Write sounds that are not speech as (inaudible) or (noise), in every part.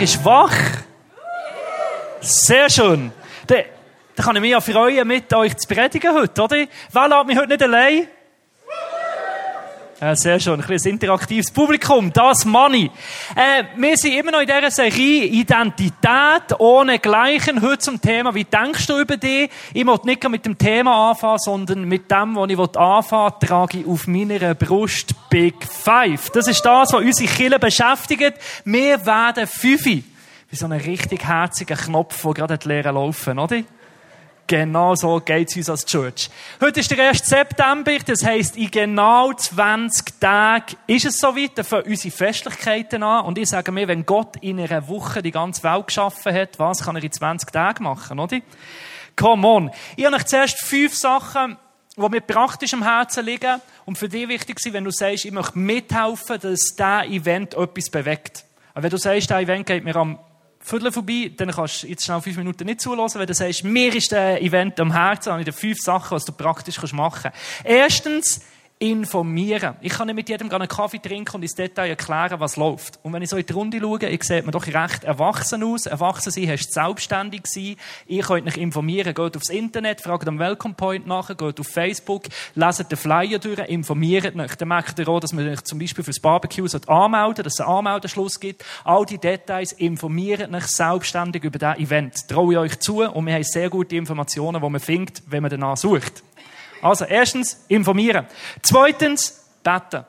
Ist wach? Sehr schön. Dann kann ich mich ja freuen, mit euch zu predigen heute, oder? Wer lässt mich heute nicht allein? Ja, sehr schön. Ein bisschen interaktives Publikum. Das Money. Äh, wir sind immer noch in dieser Serie Identität ohne Gleichen. Heute zum Thema, wie denkst du über dich? Ich will nicht mit dem Thema anfangen, sondern mit dem, was ich anfangen will, trage ich auf meiner Brust Big Five. Das ist das, was unsere Kinder beschäftigt. Wir werden Fünfe. Wie so ein richtig herziger Knopf, der gerade Lehre laufen, oder? Genau so geht's uns als Church. Heute ist der 1. September, das heisst, in genau 20 Tagen ist es soweit, da fangen unsere Festlichkeiten an. Und ich sage mir, wenn Gott in einer Woche die ganze Welt geschaffen hat, was kann er in 20 Tagen machen, oder? Come on. Ich habe euch zuerst fünf Sachen, die mir praktisch am Herzen liegen und für dich wichtig sind, wenn du sagst, ich möchte mithelfen, dass dieser Event etwas bewegt. Aber wenn du sagst, dieser Event geht mir am Viertel vorbei, dann kannst du jetzt schnell fünf Minuten nicht zulassen, wenn du sagst, mir ist der Event am Herzen, habe ich dir fünf Sachen, was du praktisch machen kannst. Erstens, informieren. Ich kann nicht mit jedem einen Kaffee trinken und ins Detail erklären, was läuft. Und wenn ich so in die Runde schaue, ich sehe mir doch recht erwachsen aus. Erwachsen sein heißt selbstständig sein. Ihr könnt euch informieren. Geht aufs Internet, fragt am Welcome Point nach, geht auf Facebook, leset den Flyer durch, informiert euch. Dann merkt ihr auch, dass man euch zum Beispiel fürs Barbecue anmelden dass es einen Anmeldeschluss gibt. All die Details informiert euch selbstständig über diesen Event. Traue ich euch zu und wir haben sehr gute Informationen, die man findet, wenn man danach sucht. Also, erstens, informieren. Zweitens, beten.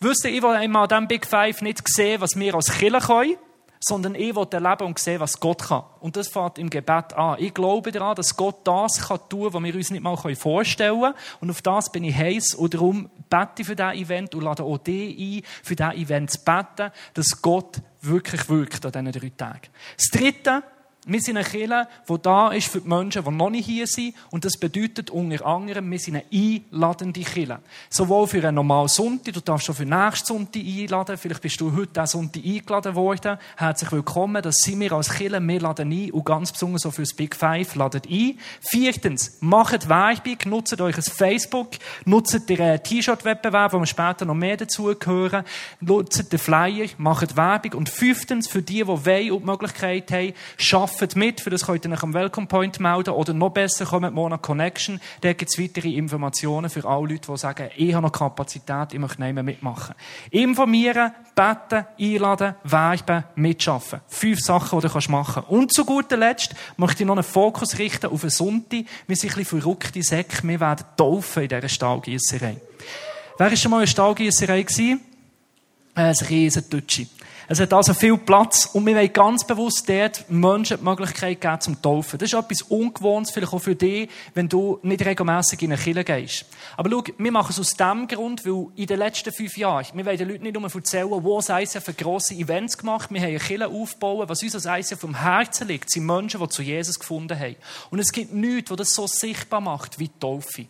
Wisst ihr, ich will einmal diesem Big Five nicht sehen, was wir als Killer können, sondern ich will erleben und sehen, was Gott kann. Und das fängt im Gebet an. Ich glaube daran, dass Gott das kann tun, was wir uns nicht mal vorstellen können. Und auf das bin ich heiß und darum bete ich für dieses Event und lade auch die ein, für dieses Event zu beten, dass Gott wirklich wirkt an diesen drei Tagen. Das Dritte, wir sind eine Kirche, die da ist für die Menschen, die noch nicht hier sind. Und das bedeutet unter anderem, wir sind eine einladende Kirche. Sowohl für einen normalen Sonntag, du darfst schon für nächsten Sonntag einladen. Vielleicht bist du heute diesen Sonntag eingeladen worden. Herzlich willkommen. Das sind wir als Kirche. Wir laden ein und ganz besonders auch für das Big Five laden ein. Viertens, macht Werbung, nutzt euch ein Facebook, nutzt den T-Shirt-Wettbewerb, wo wir später noch mehr dazugehören, nutzt den Flyer, macht Werbung. Und fünftens, für die, die wollen und die Möglichkeit haben, Arbeitet mit, für das könnt ihr euch am Welcome Point melden. Oder noch besser, kommt Monat Connection. Da gibt es weitere Informationen für alle Leute, die sagen, ich habe noch Kapazität, ich möchte nicht mehr mitmachen. Informieren, beten, einladen, werben, mitschaffen. Fünf Sachen, die du machen kannst. Und zu guter Letzt möchte ich noch einen Fokus richten auf einen Sonntag. Wir sind ein bisschen verrückte Säcke. Wir werden taufen in dieser Stahlgießerei. Wer war schon mal in der Stahlgießerei? Äh, ein riesen Dutschi. Es hat also viel Platz und wir wollen ganz bewusst dort Menschen die Möglichkeit geben zum Taufen. Das ist etwas Ungewohntes, vielleicht auch für dich, wenn du nicht regelmäßig in eine Kirche gehst. Aber schau, wir machen es aus dem Grund, weil in den letzten fünf Jahren, wir wollen den Leuten nicht nur erzählen, wo das ICF für grosse Events gemacht Wir haben eine Kirche aufgebaut, was uns als ICF vom Herzen liegt, sind Menschen, die zu Jesus gefunden haben. Und es gibt nichts, was das so sichtbar macht wie die Taufe.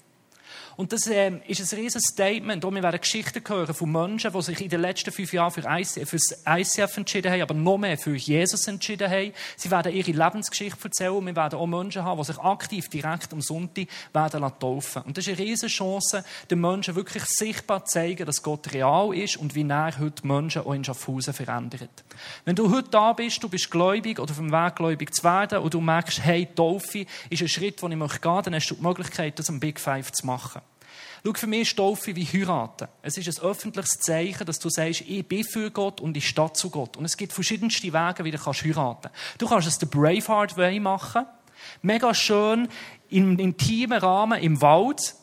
Und das ähm, ist ein riesiges Statement. Und wir werden Geschichten hören von Menschen, die sich in den letzten fünf Jahren für, ICF, für das ICF entschieden haben, aber noch mehr für Jesus entschieden haben. Sie werden ihre Lebensgeschichte erzählen. Wir werden auch Menschen haben, die sich aktiv direkt am Sonntag werden taufen Und das ist eine riesige Chance, den Menschen wirklich sichtbar zu zeigen, dass Gott real ist und wie er heute Menschen auch in Schaffhausen verändert. Wenn du heute da bist, du bist gläubig oder auf dem Weg gläubig zu werden und du merkst, hey, Taufe ist ein Schritt, den ich gehen möchte, dann hast du die Möglichkeit, das am Big Five zu machen. Schau, für mich ist Taufe wie heiraten. Es ist ein öffentliches Zeichen, dass du sagst, ich bin für Gott und ich stehe zu Gott. Und es gibt verschiedenste Wege, wie du kannst heiraten. Du kannst es den Braveheart Way machen. Mega schön, im intimen Rahmen, im Wald,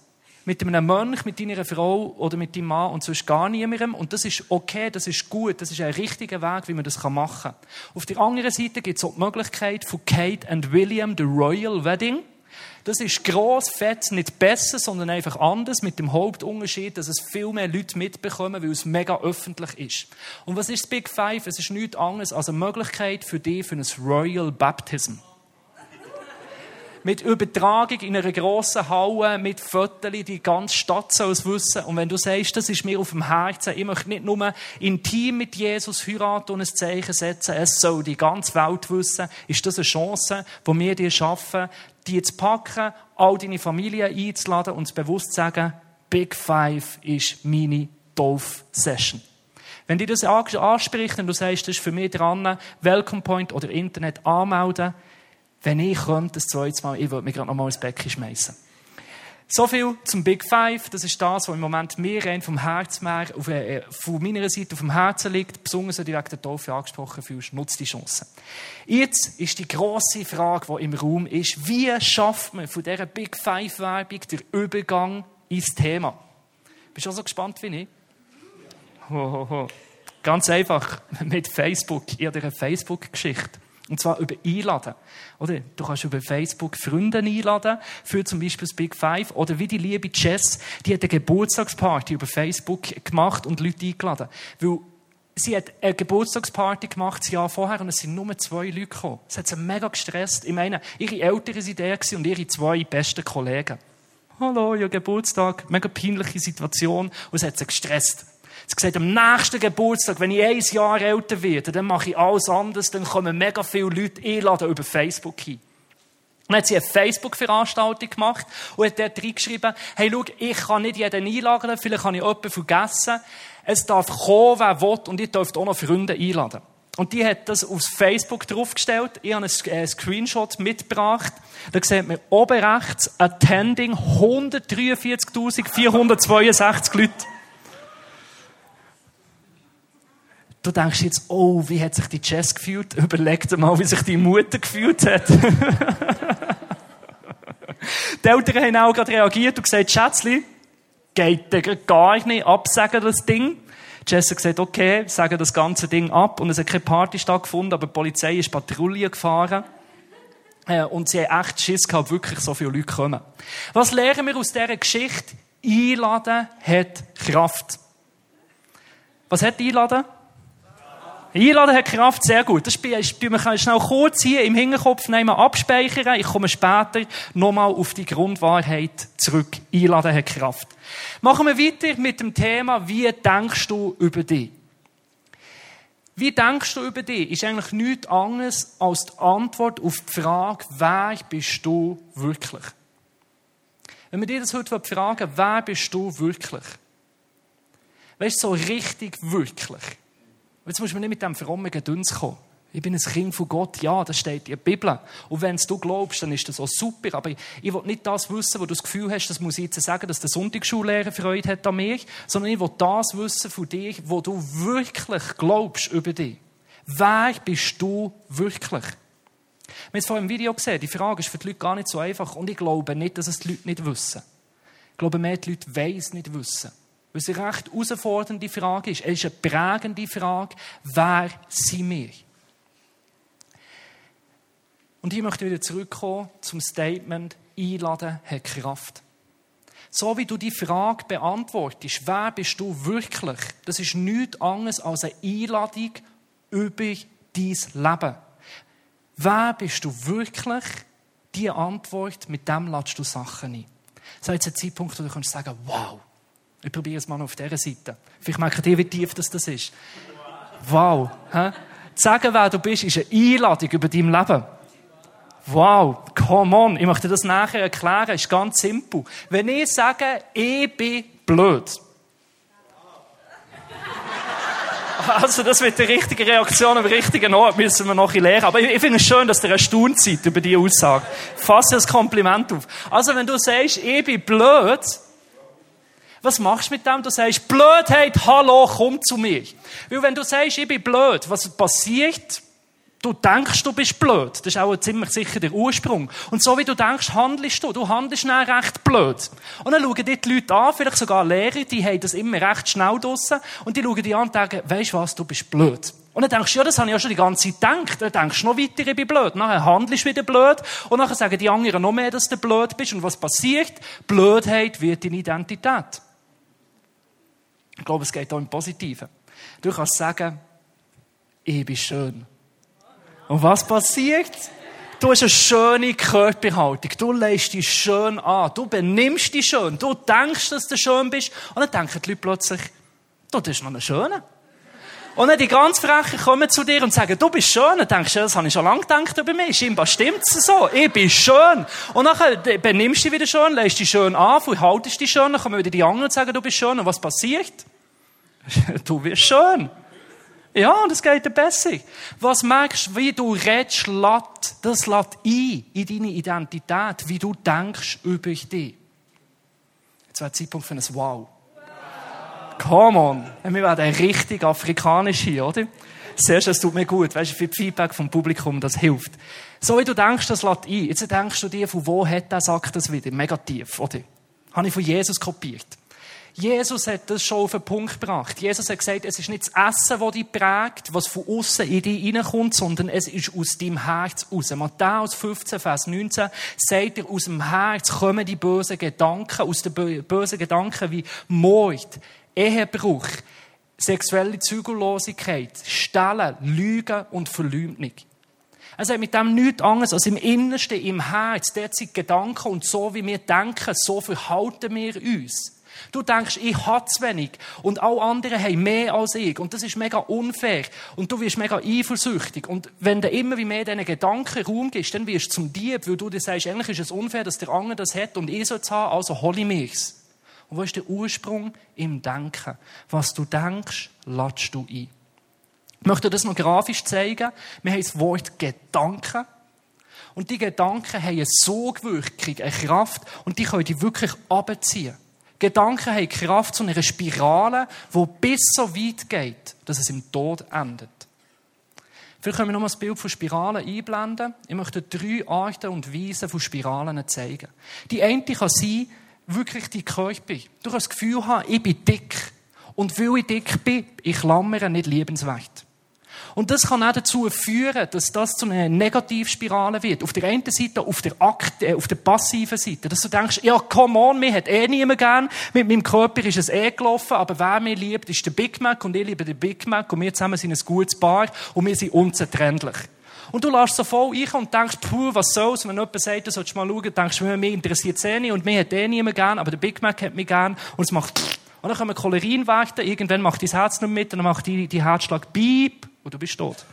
mit einem Mönch, mit deiner Frau oder mit deinem Mann und sonst gar niemandem. Und das ist okay, das ist gut, das ist ein richtiger Weg, wie man das machen kann. Auf der anderen Seite gibt es auch die Möglichkeit von Kate and William, the Royal Wedding. Das ist gross, fett, nicht besser, sondern einfach anders, mit dem Hauptunterschied, dass es viel mehr Leute mitbekommen, weil es mega öffentlich ist. Und was ist das Big Five? Es ist nichts anderes als eine Möglichkeit für dich für ein Royal Baptism mit Übertragung in einer grossen Halle, mit Fotos, die ganze Stadt soll es wissen. Und wenn du sagst, das ist mir auf dem Herzen, ich möchte nicht nur intim mit Jesus heiraten und ein Zeichen setzen, es soll die ganze Welt wissen, ist das eine Chance, die wir dir schaffen, die zu packen, all deine Familie einzuladen und bewusst zu sagen, Big Five ist meine Dolph-Session. Wenn dir das anspricht und du sagst, das ist für mich dran, Welcome Point oder Internet anmelden, wenn ich könnte, das zweite Mal, ich würde mich gerade noch mal ins Becken schmeißen. So viel zum Big Five. Das ist das, was im Moment mir vom Herzmeer, auf, äh, von meiner Seite auf dem Herzen liegt. Besonders, wenn du wegen der Taufe angesprochen fühlst, nutzt die Chance. Jetzt ist die grosse Frage, die im Raum ist, wie schafft man von dieser Big Five Werbung den Übergang ins Thema? Bist du auch so gespannt wie ich? Ho, ho, ho. Ganz einfach (laughs) mit Facebook. Ich habe eine Facebook-Geschichte. Und zwar über Einladen. Oder? Du kannst über Facebook Freunde einladen, für zum Beispiel das Big Five. Oder wie die liebe Jess, die hat eine Geburtstagsparty über Facebook gemacht und Leute eingeladen. Weil sie hat eine Geburtstagsparty gemacht, das Jahr vorher, und es sind nur zwei Leute gekommen. Es hat sie mega gestresst. Ich meine, ihre Eltern waren der und ihre zwei besten Kollegen. Hallo, ja Geburtstag. Mega peinliche Situation. Und es hat sie gestresst. Sie gesagt, am nächsten Geburtstag, wenn ich ein Jahr älter werde, dann mache ich alles anders, dann kommen mega viele Leute einladen über Facebook hin. Dann hat sie eine Facebook-Veranstaltung gemacht und hat dort reingeschrieben, hey, schau, ich kann nicht jeden einladen, vielleicht habe ich jemanden vergessen. Es darf kommen, wer will, und ihr dürft auch noch Freunde einladen. Und die hat das auf Facebook draufgestellt. Ich habe einen Screenshot mitgebracht. Da sieht man oben rechts, attending 143.462 Leute. Du denkst jetzt, oh, wie hat sich die Jess gefühlt? (laughs) Überleg dir mal, wie sich die Mutter gefühlt hat. (laughs) die Eltern haben auch gerade reagiert und gesagt, Schätzli, geht gar nicht, absagen das Ding. Jess hat gesagt, okay, sagen das ganze Ding ab. Und es hat keine Party stattgefunden, aber die Polizei ist Patrouille gefahren. Äh, und sie haben echt Schiss gehabt, wirklich so viele Leute kommen. Was lernen wir aus dieser Geschichte? Einladen hat Kraft. Was hat Einladen? Einladen hat Kraft, sehr gut. Das tun wir schnell kurz hier im Hinterkopf nehmen, abspeichern. Ich komme später nochmal auf die Grundwahrheit zurück. Einladen hat Kraft. Machen wir weiter mit dem Thema, wie denkst du über dich? Wie denkst du über dich? Ist eigentlich nichts anderes als die Antwort auf die Frage, wer bist du wirklich? Wenn wir dir das heute fragen, wer bist du wirklich? Weißt du, so richtig wirklich? Jetzt musst du nicht mit dem frommen Gedöns kommen. Ich bin ein Kind von Gott. Ja, das steht in der Bibel. Und wenn du glaubst, dann ist das auch super. Aber ich will nicht das wissen, wo du das Gefühl hast, das muss ich jetzt sagen, dass der Sonntagsschullehrer Freude hat an mir, sondern ich will das wissen von dir, wo du wirklich glaubst über dich. Wer bist du wirklich? Wir haben es vorhin im Video gesehen. Die Frage ist für die Leute gar nicht so einfach. Und ich glaube nicht, dass es die Leute nicht wissen. Ich glaube mehr, die Leute wollen es nicht wissen. Es eine recht herausfordernde Frage ist. Es ist eine prägende Frage. Wer sind wir? Und ich möchte wieder zurückkommen zum Statement, Einladen hat Kraft. So wie du die Frage beantwortest, wer bist du wirklich, das ist nichts anderes als eine Einladung über dein Leben. Wer bist du wirklich? Die Antwort, mit dem lädst du Sachen ein. So jetzt ein Zeitpunkt, wo du kannst sagen, wow, ich probiere es mal auf dieser Seite. Vielleicht merkt ihr, wie tief das, das ist. Wow. Hä? Sagen, wer du bist, ist eine Einladung über dein Leben. Wow, come on. Ich möchte das nachher erklären. Ist ganz simpel. Wenn ich sage, ich bin blöd. (laughs) Also, das wird die richtige Reaktion am richtigen Ort, müssen wir noch lernen. Aber ich finde es schön, dass ihr erstaunt seid über diese Aussage. Fasse das Kompliment auf. Also, wenn du sagst, ich bin blöd, was machst du mit dem? Du sagst, Blödheit, hallo, komm zu mir. Weil wenn du sagst, ich bin blöd, was passiert? Du denkst, du bist blöd. Das ist auch ziemlich sicher der Ursprung. Und so wie du denkst, handelst du. Du handelst dann recht blöd. Und dann schauen dir die Leute an, vielleicht sogar Lehrer, die haben das immer recht schnell draussen. Und die schauen dir an und sagen, weisst was, du bist blöd. Und dann denkst du, ja, das habe ich ja schon die ganze Zeit gedacht. Dann denkst du noch weiter, ich bin blöd. Nachher handelst du wieder blöd. Und nachher sagen die anderen noch mehr, dass du blöd bist. Und was passiert? Blödheit wird deine Identität. Ich glaube, es geht auch im Positiven. Du kannst sagen, ich bin schön. Und was passiert? Du hast eine schöne Körperhaltung. Du lässt dich schön an. Du benimmst dich schön. Du denkst, dass du schön bist. Und dann denken die Leute plötzlich, du bist noch eine Schöne. Und dann die ganz Frechen kommen zu dir und sagen, du bist schön. Dann denkst du, das habe ich schon lange gedacht über mich. Scheinbar stimmt es so. Ich bin schön. Und dann benimmst du dich wieder schön, lässt dich schön an, haltest dich schön, dann kommen wieder die anderen und sagen, du bist schön. Und was passiert? (laughs) Du wirst schön. Ja, das geht dir besser. Was merkst du, wie du redest, lässt, das lässt ein in deine Identität, wie du denkst über dich. Jetzt wäre der Zeitpunkt für ein Wow. Come on. Wir werden richtig afrikanisch hier, oder? Sehr schön, es tut mir gut. Weißt du, für das Feedback vom Publikum, das hilft. So wie du denkst, das lässt ein. Jetzt denkst du dir, von wo hat der Sack das wieder? Mega tief, oder? Habe ich von Jesus kopiert. Jesus hat das schon auf den Punkt gebracht. Jesus hat gesagt, es ist nicht das Essen, das dich prägt, was von außen in dich reinkommt, sondern es ist aus deinem Herz raus. Matthäus 15, Vers 19 sagt er, aus dem Herz kommen die bösen Gedanken, aus den bösen Gedanken wie Mord, Ehebruch, sexuelle Zügellosigkeit, Stellen, Lügen und Verleumdung. Er sagt mit dem nichts anderes als im Innersten, im Herz, sind Gedanken und so wie wir denken, so verhalten wir uns. Du denkst, ich habe zu wenig und alle anderen haben mehr als ich und das ist mega unfair und du wirst mega eifersüchtig und wenn du immer wie mehr diesen Gedanken Raum gibst, dann wirst du zum Dieb, weil du dir sagst, eigentlich ist es unfair, dass der andere das hat und ich soll es haben, also hol ich mir's. Und wo ist der Ursprung? Im Denken. Was du denkst, latschst du ein. Ich möchte das noch grafisch zeigen. Wir haben das Wort Gedanken. Und die Gedanken haben eine Sogwirkung, eine Kraft, und die können dich wirklich abziehen. Gedanken haben Kraft zu einer Spirale, die bis so weit geht, dass es im Tod endet. Vielleicht können wir noch mal das Bild von Spiralen einblenden. Ich möchte drei Arten und Weisen von Spiralen zeigen. Die eine kann sein, wirklich die Körper. Du kannst das Gefühl haben, ich bin dick. Und weil ich dick bin, ich klammere nicht liebenswert. Und das kann auch dazu führen, dass das zu einer Negativspirale wird. Auf der einen Seite, auf der, Akt, äh, auf der passiven Seite. Dass du denkst, ja, come on, mir hat eh niemand gern. Mit meinem Körper ist es eh gelaufen, aber wer mich liebt, ist der Big Mac und ich liebe den Big Mac und wir zusammen sind ein gutes Paar und wir sind unzertrennlich. Und du lässt so voll ein und denkst, puh, was soll's? Wenn jemand sagt, du sollst mal schauen, denkst du, mir interessiert es eh nicht und mir hat eh niemand gern, aber der Big Mac hat mich gern und es macht und dann kommen Cholerinwerte, irgendwann macht dein Herz nicht mit dann macht die, die Herzschlag beep und du bist tot.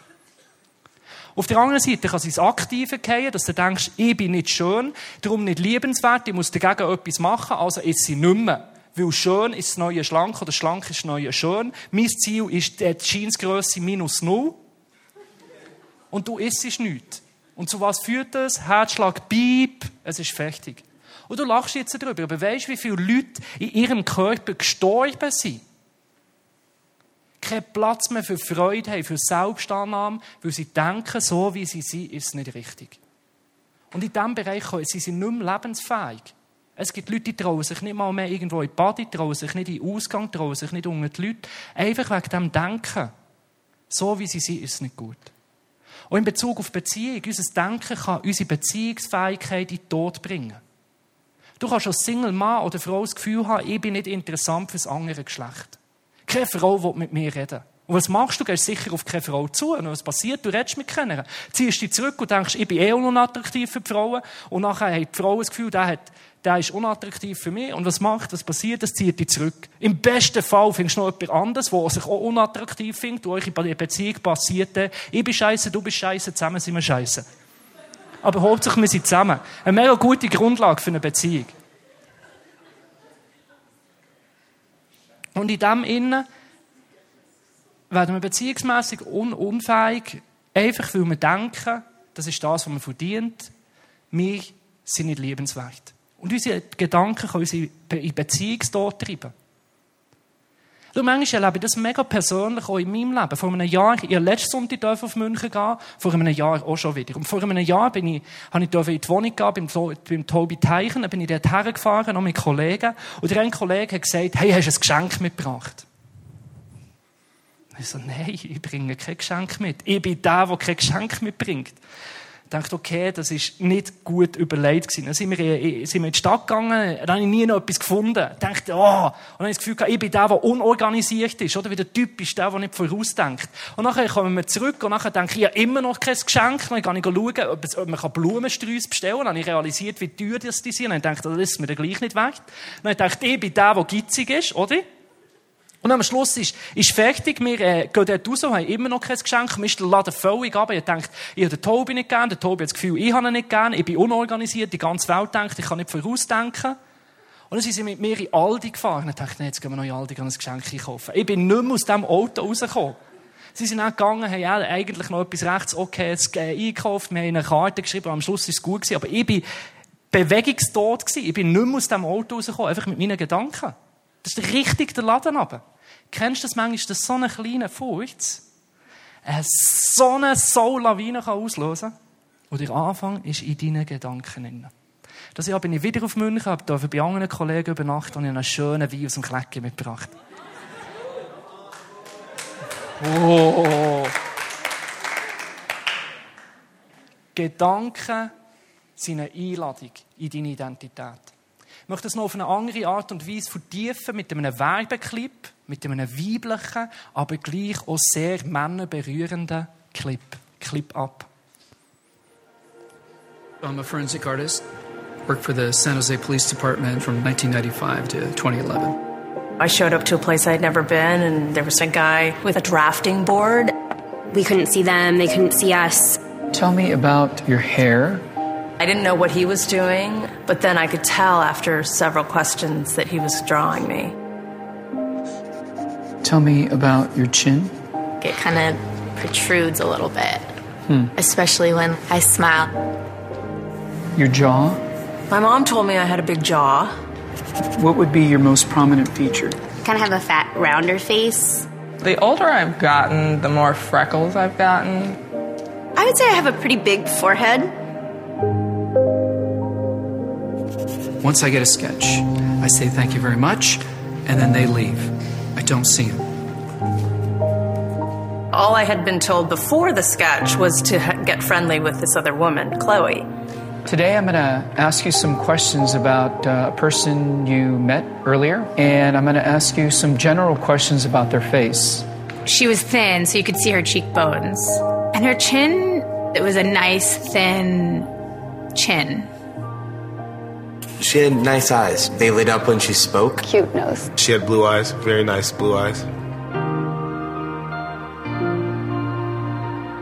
Auf der anderen Seite kann es ins Aktive gehen, dass du denkst, ich bin nicht schön, darum nicht liebenswert, ich muss dagegen etwas machen, also ist sie nicht mehr. Weil schön ist das neue schlank oder schlank ist das neue schön. Mein Ziel ist die Jeansgrösse minus null. Und du isst nichts. Und zu was führt das? Herzschlag, Piep, es ist fertig. Und du lachst jetzt darüber, aber weißt du, wie viele Leute in ihrem Körper gestorben sind? Keinen Platz mehr für Freude haben, für Selbstannahme, weil sie denken, so wie sie sind, ist es nicht richtig. Und in diesem Bereich sind sie nicht mehr lebensfähig. Es gibt Leute, die trauen sich nicht mal mehr irgendwo in die Body, trauen sich nicht in den Ausgang, trauen sich nicht unter die Leute. Einfach wegen dem Denken. So wie sie sind, ist es nicht gut. Und in Bezug auf Beziehung, unser Denken kann unsere Beziehungsfähigkeit in den Tod bringen. Du kannst als Single Mann oder Frau das Gefühl haben, ich bin nicht interessant für das andere Geschlecht. Keine Frau will mit mir reden. Und was machst du? Gehst sicher auf keine Frau zu. Und was passiert? Du redest mit keiner. Ziehst dich zurück und denkst, ich bin eh unattraktiv für die Frauen. Und nachher hat die Frau das Gefühl, der, hat, der ist unattraktiv für mich. Und was macht, was passiert? Das zieht dich zurück. Im besten Fall findest du noch jemand anderes, der sich auch unattraktiv findet, in der Beziehung passiert, ich bin scheiße, du bist scheiße, zusammen sind wir scheiße aber hauptsächlich wir sind zusammen. Eine mega gute Grundlage für eine Beziehung. Und in dem Innen werden wir beziehungsmässig un unfähig, einfach weil wir denken, das ist das, was man verdient, wir sind nicht liebenswert. Und unsere Gedanken können uns in Beziehungstod treiben. Du, manchmal erlebe ich das mega persönlich auch in meinem Leben. Vor einem Jahr, ich durfte letzten Sonntag auf München gehen, vor einem Jahr auch schon wieder. Und vor einem Jahr bin ich, habe ich in die Wohnung gehen, beim, beim Tobi Teichen, dann bin ich dort hergefahren, noch mit Kollegen. Und eine Kollege hat gesagt, hey, hast du ein Geschenk mitgebracht? Ich so, nein, ich bringe kein Geschenk mit. Ich bin der, der kein Geschenk mitbringt dachte, okay, das ist nicht gut überlegt gewesen. Dann sind wir, in, sind wir in die Stadt gegangen, dann habe ich nie noch etwas gefunden. Dachte, oh, und dann habe ich das Gefühl gehabt, ich bin der, der unorganisiert ist, oder? Wie der Typ ist der, der nicht vorausdenkt. Und nachher kommen wir zurück und nachher denke ich, ich habe immer noch kein Geschenk. Dann kann ich schauen, ob, man Blumensträuße bestellen kann. Dann habe ich realisiert, wie teuer das die sind. Und dann ich, das ist mir dann gleich nicht wert. Dann ich, ich bin der, der gitzig ist, oder? Und am Schluss ist, ist fertig, wir äh, gehen dort raus und haben immer noch kein Geschenk. Mir ist der Laden völlig ab. Ich denke, ich habe den Tobi nicht gern, der Tobi hat das Gefühl, ich habe ihn nicht gern, ich bin unorganisiert, die ganze Welt denkt, ich kann nicht vorausdenken. Und dann sind sie mit mir in Aldi gefahren. Ich dachte, jetzt gehen wir noch in Aldi ein Geschenk einkaufen. Ich bin nicht mehr aus diesem Auto rausgekommen. Sie sind auch gegangen, haben ja eigentlich noch etwas rechts okay äh, eingekauft, wir haben eine Karte geschrieben, am Schluss ist es gut gewesen, aber ich bin bewegungstot gewesen. Ich bin nicht mehr aus dem Auto rausgekommen, einfach mit meinen Gedanken. Das ist richtig der Laden runter. Kennst du das manchmal, dass so eine kleine Furcht eine so eine Soul-Lawine auslösen kann? Und der Anfang ist in deinen Gedanken drin. Das Jahr bin ich wieder auf München, habe dafür bei anderen Kollegen übernachtet und einen schönen Wein aus dem Klecken mitgebracht. Oh. Gedanken sind eine Einladung in deine Identität. Ich möchte es noch auf eine andere Art und Weise vertiefen mit einem Werbeclip, mit einem weiblichen, aber gleich auch sehr männerberührenden Clip. Clip ab. I'm a forensic artist. Worked for the San Jose Police Department from 1995 to 2011. I showed up to a place I'd never been, and there was a guy with a drafting board. We couldn't see them, they couldn't see us. Tell me about your hair. I didn't know what he was doing, but then I could tell after several questions that he was drawing me. Tell me about your chin. It kind of protrudes a little bit, hmm. especially when I smile. Your jaw. My mom told me I had a big jaw. What would be your most prominent feature? Kind of have a fat, rounder face. The older I've gotten, the more freckles I've gotten. I would say I have a pretty big forehead. Once I get a sketch, I say thank you very much, and then they leave. I don't see them. All I had been told before the sketch was to get friendly with this other woman, Chloe. Today, I'm going to ask you some questions about uh, a person you met earlier, and I'm going to ask you some general questions about their face. She was thin, so you could see her cheekbones. And her chin, it was a nice, thin chin. She had nice eyes. They lit up when she spoke. Cute nose. She had blue eyes, very nice blue eyes.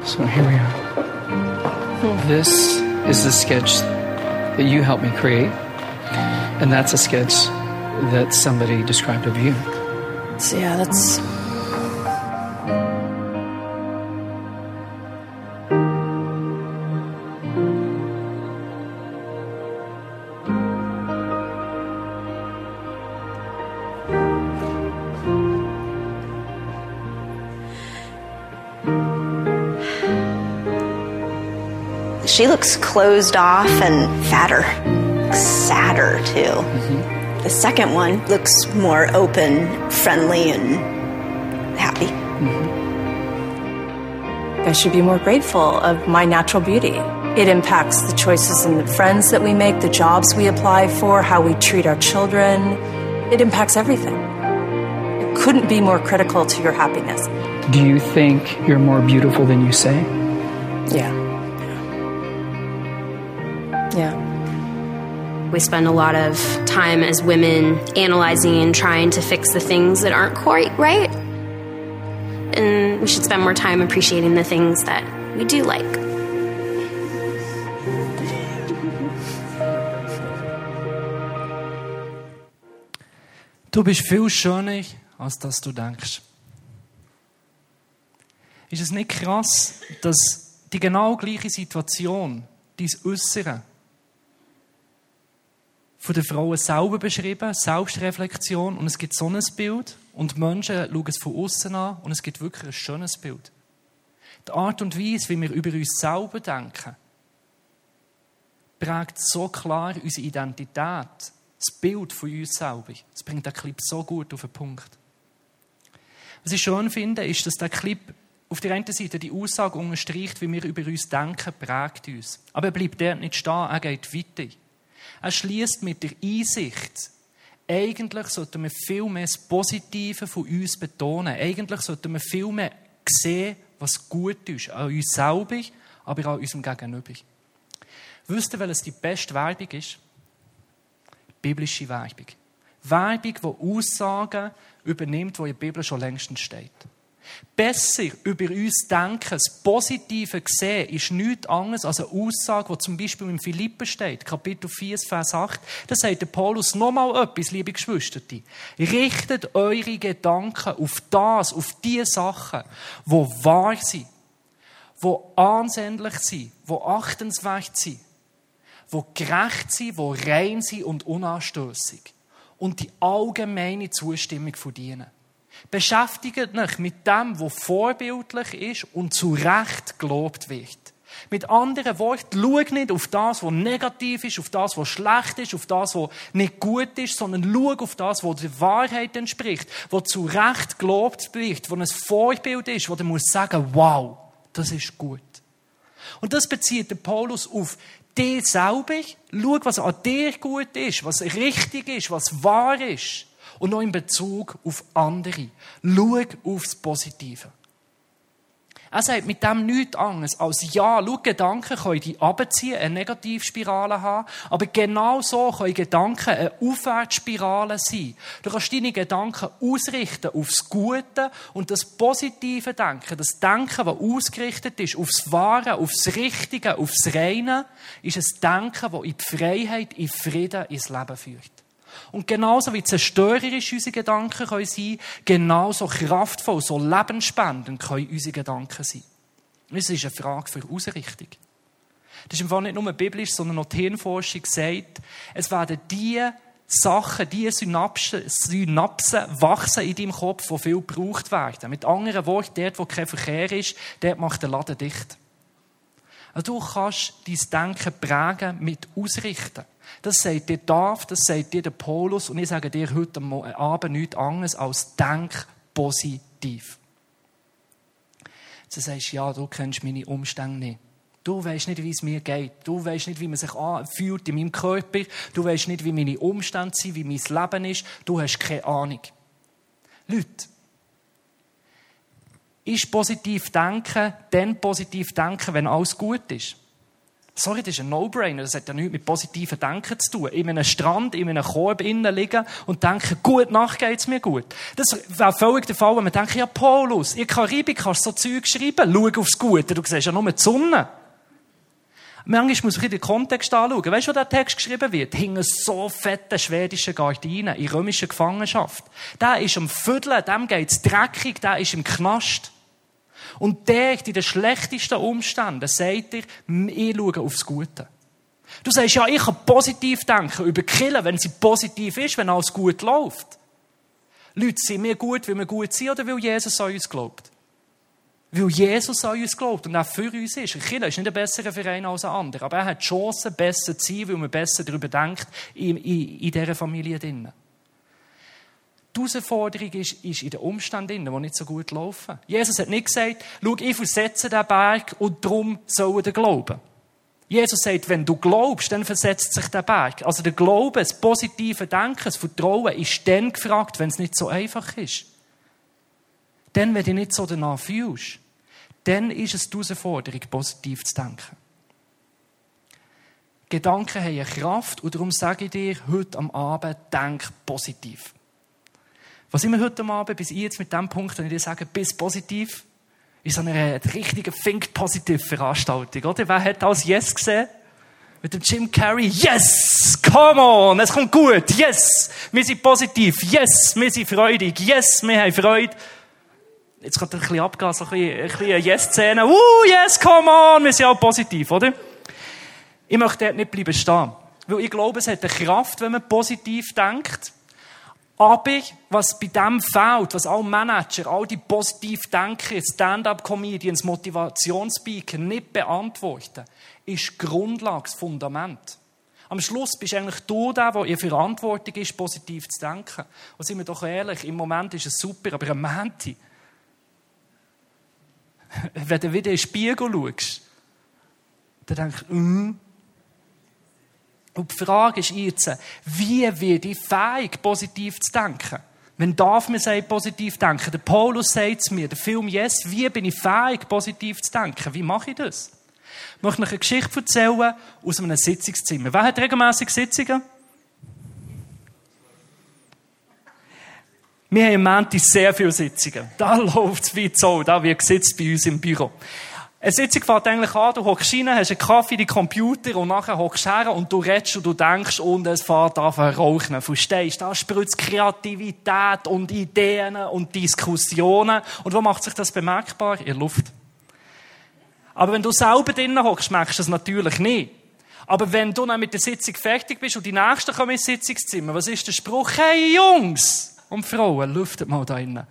So here we are. This is the sketch that you helped me create, and that's a sketch that somebody described of you. So yeah, that's She looks closed off and fatter, sadder too. Mm-hmm. The second one looks more open, friendly, and happy. Mm-hmm. I should be more grateful of my natural beauty. It impacts the choices and the friends that we make, the jobs we apply for, how we treat our children. It impacts everything. It couldn't be more critical to your happiness. Do you think you're more beautiful than you say? Yeah. Yeah. We spend a lot of time as women analyzing and trying to fix the things that aren't quite right. And we should spend more time appreciating the things that we do like. Du bist viel schöner, als dass du denkst. Ist es nicht krass, dass die genau gleiche Situation, dein Äußere, von der Frauen selber beschrieben, Selbstreflexion, und es gibt so ein Bild, und die Menschen schauen es von außen an, und es gibt wirklich ein schönes Bild. Die Art und Weise, wie wir über uns selber denken, prägt so klar unsere Identität, das Bild von uns selber. Das bringt der Clip so gut auf den Punkt. Was ich schön finde, ist, dass der Clip auf der einen Seite die Aussage unterstreicht, wie wir über uns denken, prägt uns. Aber er bleibt dort nicht stehen, er geht weiter. Er schließt mit der Einsicht, eigentlich sollten wir viel mehr das Positive von uns betonen. Eigentlich sollten wir viel mehr sehen, was gut ist, an uns selber, aber auch an unserem Gegenüber. Wisst ihr, welches die beste Werbung ist? Biblische Werbung. Werbung, die Aussagen übernimmt, die in der Bibel schon längst steht. Besser über uns denken, das Positive sehen, ist nichts anderes als eine Aussage, die zum Beispiel im Philippen steht, Kapitel 4, Vers 8. Da sagt der Paulus nochmal etwas, liebe Geschwister. Richtet eure Gedanken auf das, auf die Sachen, wo wahr sind, wo ansehnlich sind, wo achtenswert sind, wo gerecht sind, wo rein sind und unanstößig und die allgemeine Zustimmung verdienen. Beschäftigt euch mit dem, was vorbildlich ist und zu Recht gelobt wird. Mit anderen Worten, schau nicht auf das, was negativ ist, auf das, was schlecht ist, auf das, was nicht gut ist, sondern schau auf das, was der Wahrheit entspricht, was zu Recht gelobt wird, was ein Vorbild ist, wo du musst sagen, wow, das ist gut. Und das bezieht der Paulus auf dir selber. Schau, was an dir gut ist, was richtig ist, was wahr ist. Und noch in Bezug auf andere. Schau aufs Positive. Er sagt mit dem nichts anderes als, ja, schau, Gedanken können die abziehen, eine Negativspirale haben, aber genau so können Gedanken eine Aufwärtsspirale sein. Du kannst deine Gedanken ausrichten aufs Gute und das positive Denken, das Denken, das ausgerichtet ist aufs Wahre, aufs Richtige, aufs Reine, ist ein Denken, das in die Freiheit, in Frieden ins Leben führt. Und genauso wie zerstörerisch unsere Gedanken können sein, genauso kraftvoll, so lebensspendend können unsere Gedanken sein. Es ist eine Frage für Ausrichtung. Das ist im Fall nicht nur biblisch, sondern auch die Hirnforschung sagt, es werden die Sachen, die Synapsen, Synapsen wachsen in deinem Kopf, die viel gebraucht werden. Mit anderen Worten, dort, wo kein Verkehr ist, dort macht der Laden dicht. Also du kannst dein Denken prägen mit Ausrichten. Das sagt dir Dav, das sagt dir der Paulus und ich sage dir heute Abend nichts anderes als denk positiv. Du sagst, ja, du kennst meine Umstände nicht. Du weißt nicht, wie es mir geht. Du weißt nicht, wie man sich fühlt in meinem Körper. Du weißt nicht, wie meine Umstände sind, wie mein Leben ist. Du hast keine Ahnung. Leute, ist positiv denken, dann positiv denken, wenn alles gut ist. Sorry, das ist ein No-Brainer. Das hat ja nichts mit positivem Denken zu tun. In einem Strand, in einem Korb innen liegen und denken, gut, nach geht's mir gut. Das wäre völlig der Fall, wenn man denkt, ja, Paulus, in Karibik kannst so Zeug schreiben. Schau aufs Gute. Du siehst ja nur die Sonne. Manchmal muss ich den Kontext anschauen. Weißt du, wo der Text geschrieben wird? Hingen so fette schwedische Gardinen in römischer Gefangenschaft. Der ist am Vierteln, dem geht's dreckig, der ist im Knast. Und der in den schlechtesten Umständen sagt dir, ich schaue aufs Gute. Du sagst, ja, ich kann positiv denken über Killen, wenn sie positiv ist, wenn alles gut läuft. Leute, sind wir gut, weil wir gut sind oder weil Jesus an uns glaubt? Weil Jesus an uns glaubt und auch für uns ist. Ein Killer ist nicht ein besserer Verein als ein anderer, aber er hat die Chance, besser zu sein, weil man besser darüber denkt, in, in, in dieser Familie drinnen. Die Herausforderung ist, ist in den Umständen, die nicht so gut laufen. Jesus hat nicht gesagt, schau, ich versetze den Berg und darum sollen der glauben. Jesus sagt, wenn du glaubst, dann versetzt sich der Berg. Also der Glaube, das positive Denken, das Vertrauen ist dann gefragt, wenn es nicht so einfach ist. Dann, wenn du nicht so danach fühlst, dann ist es die Herausforderung, positiv zu denken. Gedanken haben Kraft und darum sage ich dir heute am Abend, denk positiv. Was wir heute Abend bis jetzt mit dem Punkt, wenn ich dir sage, bis positiv, ist so eine richtige Think Positive Veranstaltung, oder? Wer hat als Yes gesehen? Mit dem Jim Carrey, yes, come on, es kommt gut, yes, wir sind positiv, yes, wir sind freudig, yes, wir haben Freude. Jetzt kommt ein bisschen so ein bisschen, ein bisschen Yes-Szene, uh, yes, come on, wir sind auch positiv, oder? Ich möchte dort nicht bleiben stehen. Weil ich glaube, es hat eine Kraft, wenn man positiv denkt. Aber was bei dem fehlt, was alle Manager, all die positiv Denker, Stand-up-Comedians, Motivationsspeaker nicht beantworten, ist Grundlage, Fundament. Am Schluss bist eigentlich du der, der in Verantwortung ist, positiv zu denken. Und sind wir doch ehrlich, im Moment ist es super, aber am Montag, (laughs) wenn du wieder in den Spiegel schaust, dann denkst du, mm, und die Frage ist jetzt, wie werde ich fähig, positiv zu denken? Wenn darf man sagen, positiv denken? Der Paulus sagt es mir, der Film Yes, wie bin ich fähig, positiv zu denken? Wie mache ich das? Ich möchte euch eine Geschichte erzählen aus einem Sitzungszimmer. Wer hat regelmäßig Sitzungen? Wir haben im Moment sehr viele Sitzungen. Da (laughs) läuft es wie so, da wird gesetzt bei uns im Büro. Eine Sitzung fängt eigentlich an, du hockst rein, hast einen Kaffee, die Computer und nachher hockst du her und du redest und du denkst und es fährt an zu rauchen. Verstehst? Da spritzt Kreativität und Ideen und Diskussionen. Und wo macht sich das bemerkbar? In der Luft. Aber wenn du selber drinnen hockst, merkst du das natürlich nicht. Aber wenn du dann mit der Sitzung fertig bist und die Nächsten kommen ins Sitzungszimmer, was ist der Spruch? Hey Jungs und Frauen, lüftet mal da drinnen.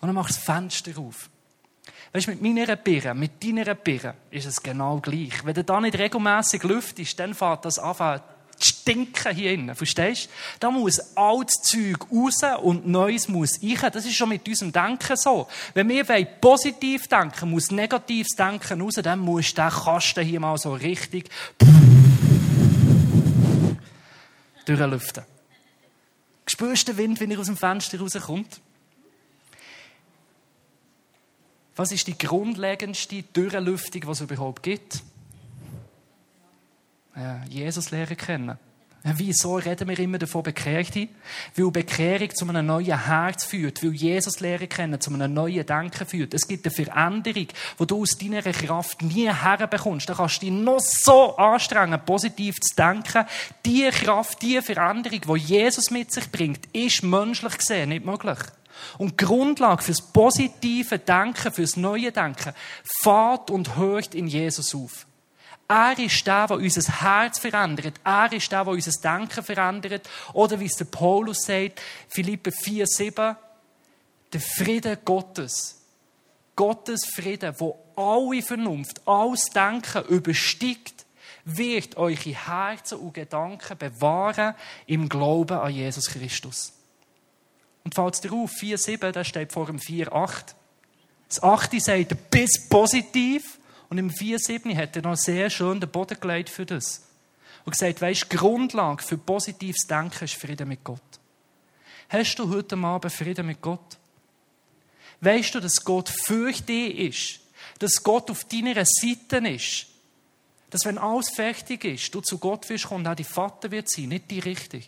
Und dann machst du das Fenster auf. Weißt du, mit meiner Birne, mit deiner Birne ist es genau gleich. Wenn du da nicht regelmässig lüftest, dann fährt das an zu stinken hier innen. Verstehst du? Da muss altes Zeug raus und Neues muss rein. Das ist schon mit unserem Denken so. Wenn wir positiv denken, muss negatives Denken raus, dann muss der Kasten hier mal so richtig durchlüften. Spürst du den Wind, wenn er aus dem Fenster rauskommt? Was ist die grundlegendste Durchlüftung, die es überhaupt gibt? Ja, Jesus lernen kennen. Wieso reden wir immer davon, bekehrt sein? Weil Bekehrung zu einem neuen Herz führt, weil Jesus lernen kennen, zu einem neuen Denken führt. Es gibt eine Veränderung, die du aus deiner Kraft nie herbekommst. Da kannst du dich noch so anstrengen, positiv zu denken. Die Kraft, die Veränderung, die Jesus mit sich bringt, ist menschlich gesehen nicht möglich. Und die Grundlage fürs positive Denken, fürs neue Denken, fahrt und hört in Jesus auf. Er ist der, der unser Herz verändert. Er ist der, der unser Denken verändert. Oder wie es der Paulus sagt, Philippe 4, 7, der Friede Gottes. Gottes Friede, wo alle Vernunft, alles Denken übersteigt, wird eure Herzen und Gedanken bewahren im Glauben an Jesus Christus. Und fällt dir auf, 4,7, da steht vor dem 4,8. Das 8 sagt, bis positiv. Und im 4,7 hat er noch sehr schön den Boden gelegt für das. Und gesagt, weisst, Grundlage für positives Denken ist Frieden mit Gott. Hast du heute Abend Frieden mit Gott? Weißt du, dass Gott für dich ist? Dass Gott auf deiner Seite ist? Dass wenn alles fertig ist, du zu Gott wirst kommen auch die Vater wird sein, nicht die Richtige.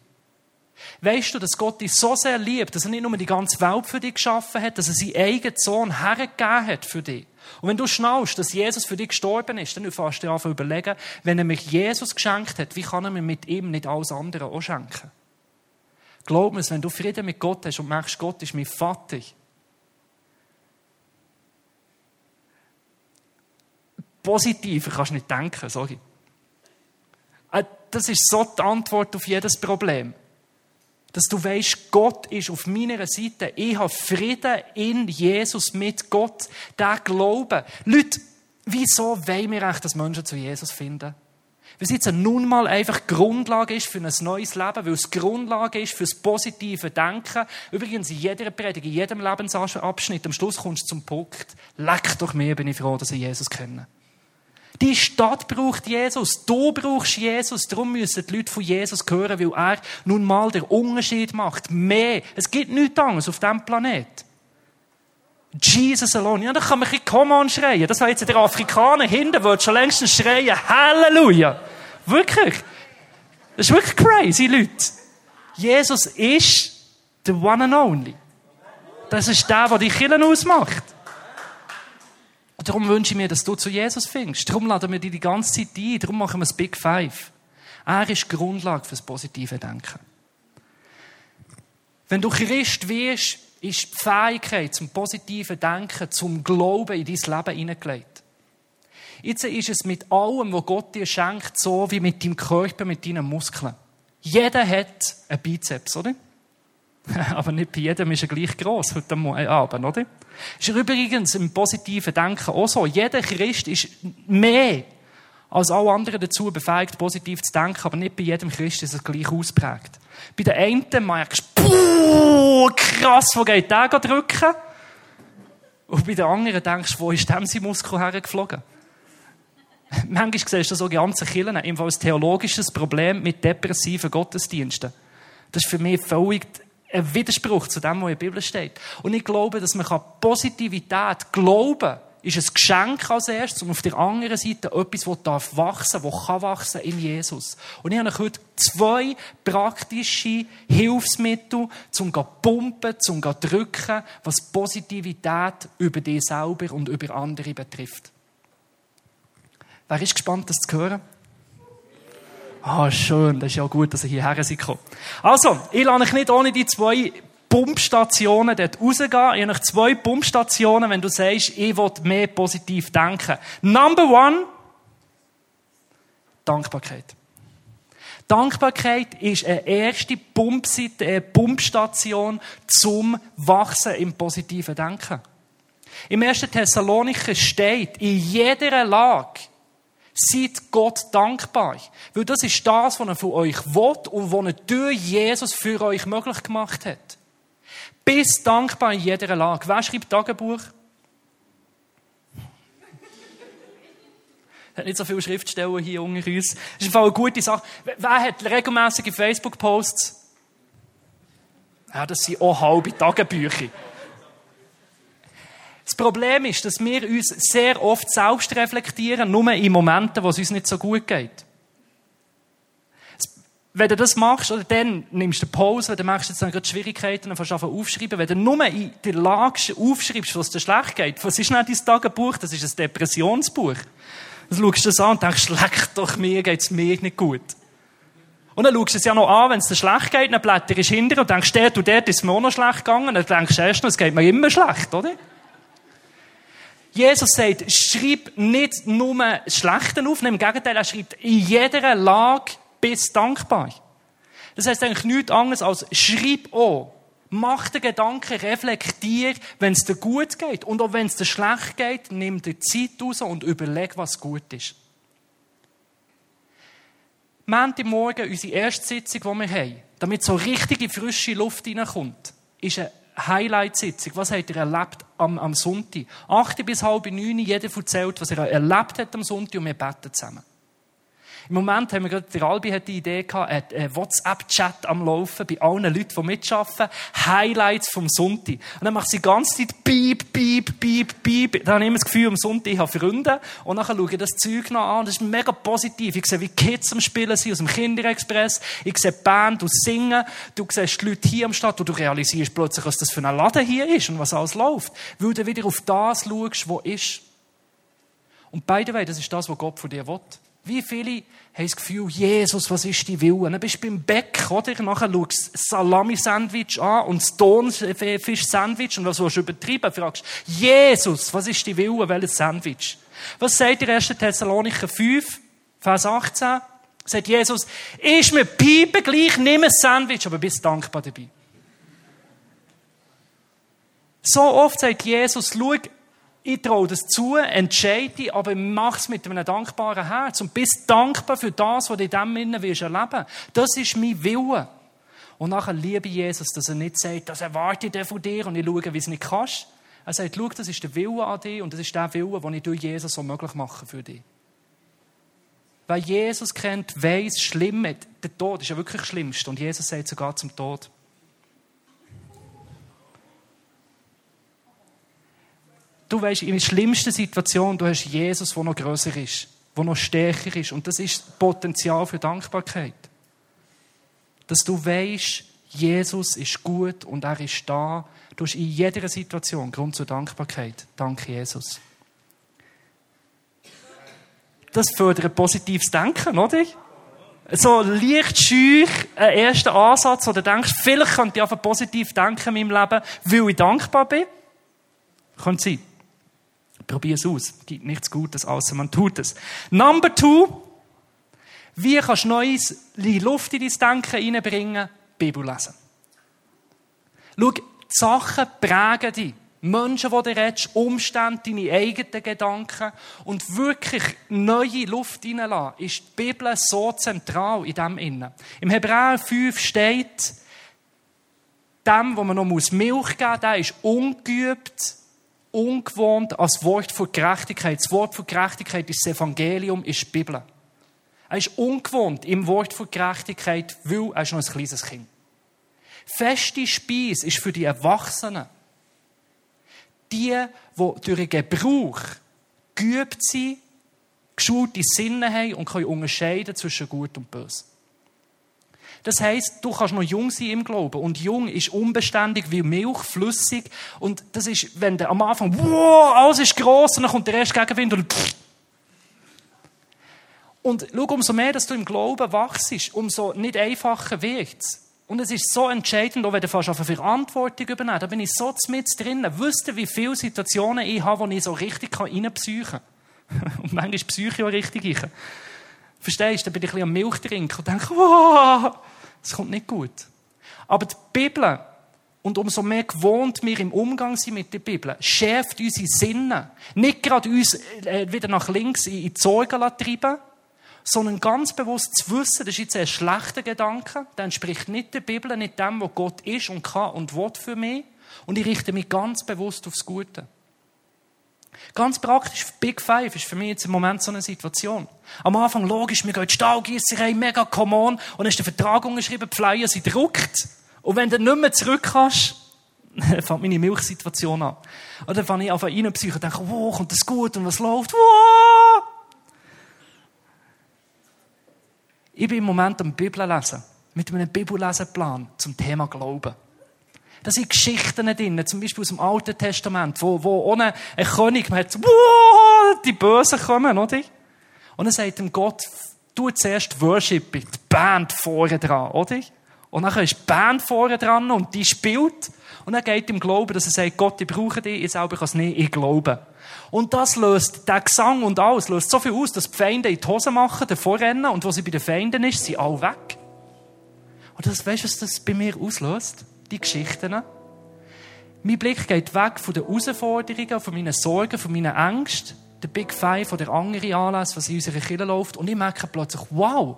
Weißt du, dass Gott dich so sehr liebt, dass er nicht nur die ganze Welt für dich geschaffen hat, dass er seinen eigenen Sohn hergegeben hat für dich. Und wenn du schnallst, dass Jesus für dich gestorben ist, dann fährst du dir an überlegen, wenn er mich Jesus geschenkt hat, wie kann er mir mit ihm nicht alles andere auch schenken? Glaub mir, wenn du Frieden mit Gott hast und merkst, Gott ist mein Vater, positiver kannst du nicht denken, sorry. Äh, das ist so die Antwort auf jedes Problem. Dass du weißt, Gott ist auf meiner Seite. Ich habe Frieden in Jesus mit Gott. Der Glauben. Leute, wieso wollen wir echt, dass Menschen zu Jesus finden? Weil es jetzt nun mal einfach Grundlage ist für ein neues Leben, weil es Grundlage ist für das positive Denken. Übrigens, in jeder Predigt, in jedem Lebensabschnitt, am Schluss kommst du zum Punkt, leck doch mir, bin ich froh, dass ich Jesus kenne. Die Stadt braucht Jesus. Du brauchst Jesus. Darum müssen die Leute von Jesus hören, weil er nun mal den Unterschied macht. Mehr. Es gibt nichts anderes auf diesem Planet. Jesus alone. Ja, da kann man ein bisschen Come on schreien. Das jetzt der Afrikaner hinten, wird schon längstens schreien. Halleluja. Wirklich. Das ist wirklich crazy, Leute. Jesus ist the one and only. Das ist der, der die Killen ausmacht. Darum wünsche ich mir, dass du zu Jesus findest. Darum laden wir dich die ganze Zeit ein. Darum machen wir das Big Five. Er ist die Grundlage fürs positive Denken. Wenn du Christ wirst, ist die Fähigkeit zum positiven Denken, zum Glauben in dein Leben hineingelegt. Jetzt ist es mit allem, was Gott dir schenkt, so wie mit deinem Körper, mit deinen Muskeln. Jeder hat einen Bizeps, oder? (laughs) Aber nicht bei jedem ist er gleich gross heute Abend, oder? Ist übrigens im positiven Denken auch so. Jeder Christ ist mehr als alle anderen dazu befähigt, positiv zu denken, aber nicht bei jedem Christ ist es gleich ausprägt. Bei den einen merkst du, krass, wo geht der drücken? Und bei den anderen denkst du, wo ist dem sein Muskel hergeflogen? (laughs) Manchmal siehst du so ganze Kirchen, ebenfalls theologisches Problem mit depressiven Gottesdiensten. Das ist für mich völlig ein Widerspruch zu dem, was in der Bibel steht. Und ich glaube, dass man Positivität, Glauben ist ein Geschenk als erstes und auf der anderen Seite etwas, das darf wachsen, das kann wachsen in Jesus. Und ich habe heute zwei praktische Hilfsmittel, zum zu pumpen, zum zu drücken, was Positivität über dich selber und über andere betrifft. Wer ist gespannt, das zu hören? Ah, schön, das ist ja gut, dass ihr hierher seid Also, ich lasse euch nicht ohne die zwei Pumpstationen dort rausgehen. Ich habe zwei Pumpstationen, wenn du sagst, ich will mehr positiv denken. Number one, Dankbarkeit. Dankbarkeit ist eine erste Pumpseite, eine Pumpstation zum Wachsen im positiven Denken. Im 1. Thessalonicher steht, in jeder Lage seid Gott dankbar. Weil das ist das, was er von euch will und was er durch Jesus für euch möglich gemacht hat. Bist dankbar in jeder Lage. Wer schreibt Tagebuch? hat nicht so viele Schriftsteller hier unter uns. Das ist eine gute Sache. Wer hat regelmäßige Facebook-Posts? Ja, das sind auch halbe Tagebücher. Das Problem ist, dass wir uns sehr oft selbst reflektieren, nur in Momenten, wo es uns nicht so gut geht. Wenn du das machst, oder dann nimmst du Pause, wenn du merkst jetzt dann gerade Schwierigkeiten, dann fängst du aufschreiben. Wenn du nur in der Lage aufschreibst, was dir schlecht geht, was ist nicht dein Tagebuch? Das ist ein Depressionsbuch. Dann schaust du das an und denkst, leck doch, mir geht's mir nicht gut. Und dann schaust du es ja noch an, wenn es dir schlecht geht, dann blätterst du hinter und denkst, der und der ist mir auch noch schlecht gegangen. Dann denkst du erst noch, es geht mir immer schlecht, oder? Jesus sagt, schreib nicht nur Schlechten auf, im Gegenteil, er schreibt in jeder Lage bist dankbar. Das heißt eigentlich nichts anderes als schreib an. Mach den Gedanken, reflektier, wenn es dir gut geht. Und auch wenn es dir schlecht geht, nimm dir Zeit raus und überleg, was gut ist. Montagmorgen, unsere erste Sitzung, die wir haben, damit so richtige frische Luft reinkommt, ist eine Highlight-Sitzung. Was habt ihr erlebt am, am Sonntag? Acht bis halb neun, jeder erzählt, was er erlebt hat am Sonntag und wir beten zusammen. Im Moment haben wir gerade, der Albi hat die Idee gehabt, einen WhatsApp-Chat am Laufen bei allen Leuten, die mitarbeiten. Highlights vom Sonntag. Und dann macht sie die ganze Zeit piep, piep, piep, piep. Dann habe ich immer das Gefühl, am Sonntag, ich habe Freunde. Und dann schaue ich das Zeug noch an. Das ist mega positiv. Ich sehe, wie Kids am Spielen sind, aus dem Kinderexpress. Ich sehe die Band, du singen. Du siehst die Leute hier am Start und du realisierst plötzlich, was das für ein Laden hier ist und was alles läuft. Weil du wieder auf das schaust, was ist. Und by the way, das ist das, was Gott von dir will. Wie viele haben das Gefühl, Jesus, was ist die Wille? Dann bist du beim Bäck, oder? Nachher schaust du das Salami-Sandwich an und das Tonfisch-Sandwich und was willst du übertrieben? Fragst, Jesus, was ist die Wille? Welches Sandwich? Was sagt der 1. Thessalonicher 5, Vers 18? Sagt Jesus, ist mir Piepe gleich, nimm ein Sandwich, aber bist dankbar dabei. So oft sagt Jesus, schau, ich traue das zu, entscheide, aber mach es mit einem dankbaren Herz und bist dankbar für das, was du in dem Innen wirst erleben. Das ist mein Wille. Und nachher liebe Jesus, dass er nicht sagt, das erwarte ich von dir und ich schaue, wie es nicht kannst. Er sagt, schau, das ist der Wille an dir und das ist der Wille, den ich durch Jesus so möglich mache für dich. Wer Jesus kennt, weiss, schlimm, der Tod ist ja wirklich das Schlimmste und Jesus sagt sogar zum Tod. Du weißt, in der schlimmsten Situation, du hast Jesus, der noch größer ist, der noch stärker ist. Und das ist Potenzial für Dankbarkeit. Dass du weißt, Jesus ist gut und er ist da. Du hast in jeder Situation Grund zur Dankbarkeit. Danke, Jesus. Das fördert positives Denken, oder? So leicht scheu, ein erster Ansatz, du denkst, vielleicht könnte ich einfach positiv denken in meinem Leben, weil ich dankbar bin. Könnte sein. Probier es aus. Gibt nichts Gutes, außer man tut es. Number two. Wie kannst du neues Luft in dein Denken reinbringen? Bibel lesen. Schau, die Sachen prägen dich. Menschen, die du redest, Umstände, deine eigenen Gedanken und wirklich neue Luft reinlassen, ist die Bibel so zentral in dem Innen. Im Hebräer 5 steht, dem, wo man noch Milch geben muss, der ist ungeübt, ungewohnt als Wort von Gerechtigkeit. Das Wort von Gerechtigkeit ist das Evangelium, ist die Bibel. Er ist ungewohnt im Wort von Gerechtigkeit, weil er ist noch ein kleines Kind. Feste Speise ist für die Erwachsenen. Die, die durch den Gebrauch geübt sind, geschulte Sinne haben und können unterscheiden zwischen Gut und Böse. Das heisst, du kannst noch jung sein im Glauben. Und jung ist unbeständig wie Milch, flüssig. Und das ist, wenn du am Anfang, wow, alles ist gross, und dann kommt der erste Gegenwind und pff. Und schau, umso mehr, dass du im Glauben wachst, umso nicht einfacher wird es. Und es ist so entscheidend, auch wenn du fast auf Verantwortung übernehmen Da bin ich so mit drin. Wisst ihr, wie viele Situationen ich habe, wo ich so richtig reinpsychen kann? (laughs) Und manchmal ist Psyche auch richtig. Ich. Verstehst du? Dann bin ich ein bisschen am Milch trinken und denke, wow, das kommt nicht gut. Aber die Bibel, und umso mehr gewohnt wir im Umgang sind mit der Bibel, schärft unsere Sinne. Nicht gerade uns äh, wieder nach links in die Sorgen treiben, sondern ganz bewusst zu wissen, das ist jetzt ein schlechter Gedanke, der entspricht nicht der Bibel, nicht dem, was Gott ist und kann und will für mich. Und ich richte mich ganz bewusst aufs Gute. Ganz praktisch, Big Five ist für mich jetzt im Moment so eine Situation. Am Anfang logisch, wir gehen in die Stahlgießerei, mega come on, und dann ist der Vertrag unterschrieben, die Flyer sind gedruckt. Und wenn du nicht mehr zurück kannst, (laughs) fängt meine Milchsituation an. Und dann fange ich einfach rein und denke, wow, kommt das gut und was läuft? Wow! Ich bin im Moment am Bibel lesen. Mit einem Bibellesenplan zum Thema Glauben. Da sind Geschichten drin, zum Beispiel aus dem Alten Testament, wo, wo ohne ein König, man hat wow, die Bösen kommen, oder? Und dann sagt ihm Gott, tu zuerst Worship, die Band vorne dran, oder? Und dann ist die Band vorne dran und die spielt. Und dann geht ihm Glauben, dass er sagt, Gott, ich brauche dich, ich selber kann es nicht, ich glaube. Und das löst, der Gesang und alles, löst so viel aus, dass die Feinde in die Hose machen, davor rennen, und wo sie bei den Feinden ist, sind alle weg. Und das, weißt du, was das bei mir auslöst? Die Geschichten. Mein Blick geht weg von den Herausforderungen, von meinen Sorgen, von meinen Ängsten, der Big Five von der anderen Anlass, was in unserer Kirche läuft, und ich merke plötzlich, wow,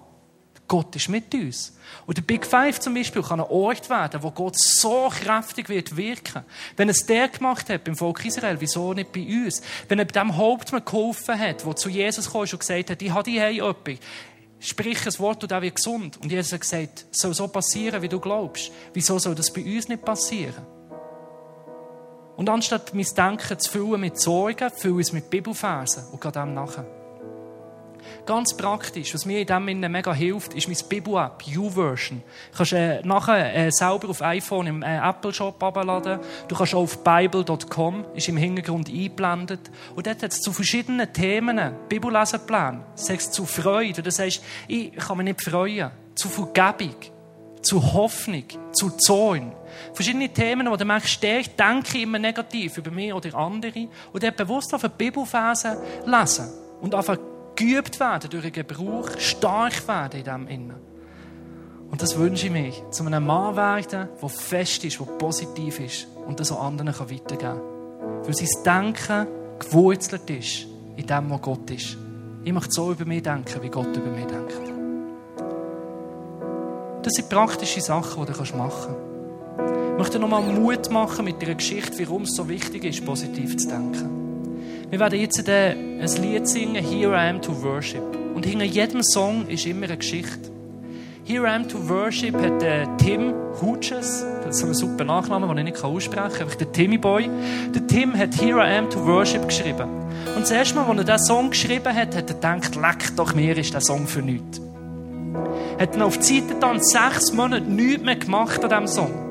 Gott ist mit uns. Und der Big Five zum Beispiel kann ein Ort werden, wo Gott so kräftig wird wirken. Wenn es der gemacht hat beim Volk Israel, wieso nicht bei uns? Wenn er dem Hauptmann geholfen hat, der zu Jesus kam und gesagt hat, ich habe dich hey, Sprich ein Wort und er wird gesund. Und Jesus hat gesagt, es soll so passieren, wie du glaubst. Wieso soll das bei uns nicht passieren? Und anstatt mein Denken zu füllen mit Sorgen, fülle es mit Bibelfersen und gehe dem nachher. Ganz praktisch, was mir in dem Sinne mega hilft, ist mein Bibel-App, YouVersion. Du kannst äh, nachher äh, selber auf iPhone im äh, Apple Shop abladen. Du kannst auch auf bible.com, ist im Hintergrund eingeblendet. Und dort hat es zu verschiedenen Themen Bibellesenpläne. Sagst zu Freude, du sagst, ich kann mich nicht freuen. Zu Vergebung, zu Hoffnung, zu Zorn. Verschiedene Themen, wo du merkst, ich denke immer negativ über mich oder andere. Und dort bewusst auf eine Bibelferse lesen. Und einfach geübt werden durch den Gebrauch, stark werden in dem Innen. Und das wünsche ich mir, zu einem Mann werden, der fest ist, der positiv ist und das auch anderen weitergeben kann. Weil sein Denken gewurzelt ist in dem, was Gott ist. Ich möchte so über mich denken, wie Gott über mich denkt. Das sind praktische Sachen, die du machen kannst. Ich möchte nochmal Mut machen mit dieser Geschichte, warum es so wichtig ist, positiv zu denken. Wir werden jetzt ein Lied singen, Here I Am to Worship. Und hinter jedem Song ist immer eine Geschichte. Here I Am to Worship hat der Tim Hutches, das ist ein super Nachname, den ich nicht aussprechen kann, einfach der Timmy Boy. Der Tim hat Here I Am to Worship geschrieben. Und das erste Mal, als er diesen Song geschrieben hat, hat er gedacht, leck doch mir ist der Song für nichts. Hat dann auf die Seite dann sechs Monate nichts mehr gemacht an diesem Song.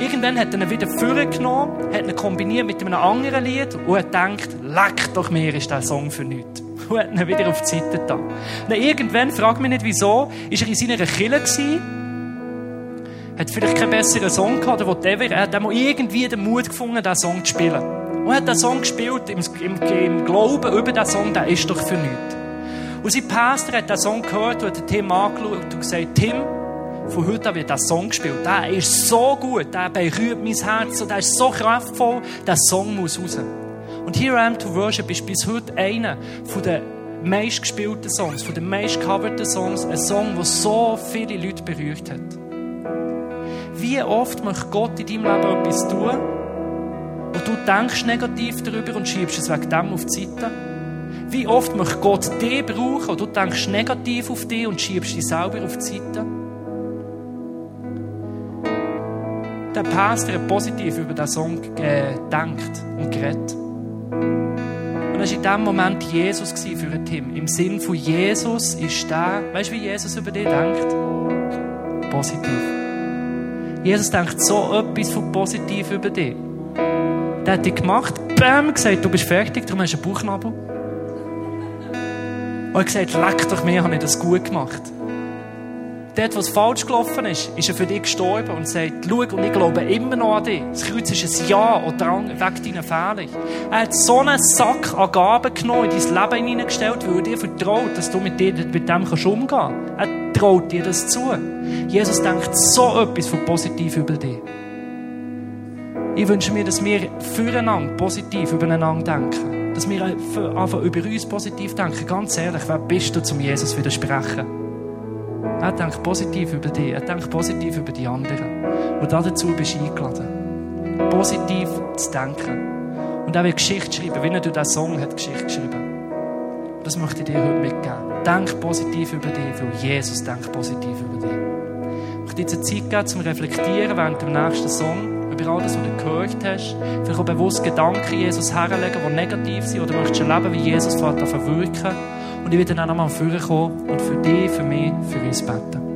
Irgendwann hat er ihn wieder vorgenommen, hat ihn kombiniert mit einem anderen Lied und hat gedacht, leck doch mir ist der Song für nichts. Und hat ihn wieder auf die Seite getan. Irgendwann, frag mich nicht wieso, ist er in seiner Kille hat vielleicht keinen besseren Song gehabt, oder whatever. Er hat einmal irgendwie den Mut gefunden, diesen Song zu spielen. Und hat den Song gespielt im, im, im Glauben über diesen Song, der ist doch für nichts. Und sein Pastor hat diesen Song gehört und hat Tim angeschaut und gesagt, Tim, von heute wird der Song gespielt. Der ist so gut, der berührt mein Herz und der ist so kraftvoll, der Song muss raus. Und I Am to Worship ist bis heute einer von den meistgespielten Songs, von den meistgecoverten Songs, ein Song, der so viele Leute berührt hat. Wie oft möchte Gott in deinem Leben etwas tun und du denkst negativ darüber und schiebst es wegen dem auf die Seite? Wie oft möchte Gott dich brauchen und du denkst negativ auf dich und schiebst dich selber auf die Seite? Der Pastor hat positiv über den Song äh, gedacht und geredet. Und das war in dem Moment Jesus für Tim. Im Sinn von Jesus ist der, weißt du, wie Jesus über dich denkt? Positiv. Jesus denkt so etwas von positiv über dich. Der hat dich gemacht, bam, gesagt, du bist fertig, darum hast du einen Bauchnabel. Und er hat gesagt, leck doch mir, habe ich das gut gemacht dort, was falsch gelaufen ist, ist er für dich gestorben und sagt, schau, und ich glaube immer noch an dich. Das Kreuz ist ein Ja oder Drang weg deinen Fehlern. Er hat so einen Sack an Gaben genommen, in dein Leben hineingestellt, weil er dir vertraut, dass du mit, dir, mit dem kannst umgehen kannst. Er traut dir das zu. Jesus denkt so etwas von positiv über dich. Ich wünsche mir, dass wir füreinander positiv übereinander denken. Dass wir einfach über uns positiv denken. Ganz ehrlich, wer bist du, zum Jesus widersprechen? Er denkt positiv über dich. Er denkt positiv über die anderen. Und dazu bist du eingeladen. Positiv zu denken. Und er will Geschichte schreiben, wie er durch diesen Song hat Geschichte geschrieben. Das möchte ich dir heute mitgeben. Denk positiv über dich, weil Jesus denkt positiv über dich. Ich möchte dir Zeit geben, zum Reflektieren während dem nächsten Song über all das, was du gehört hast. Vielleicht auch bewusst Gedanken Jesus herlegen, die negativ sind. Oder möchtest du erleben, wie Jesus Vater verwirken und ich werde dann nochmal vorkommen und für dich, für mich, für uns beten.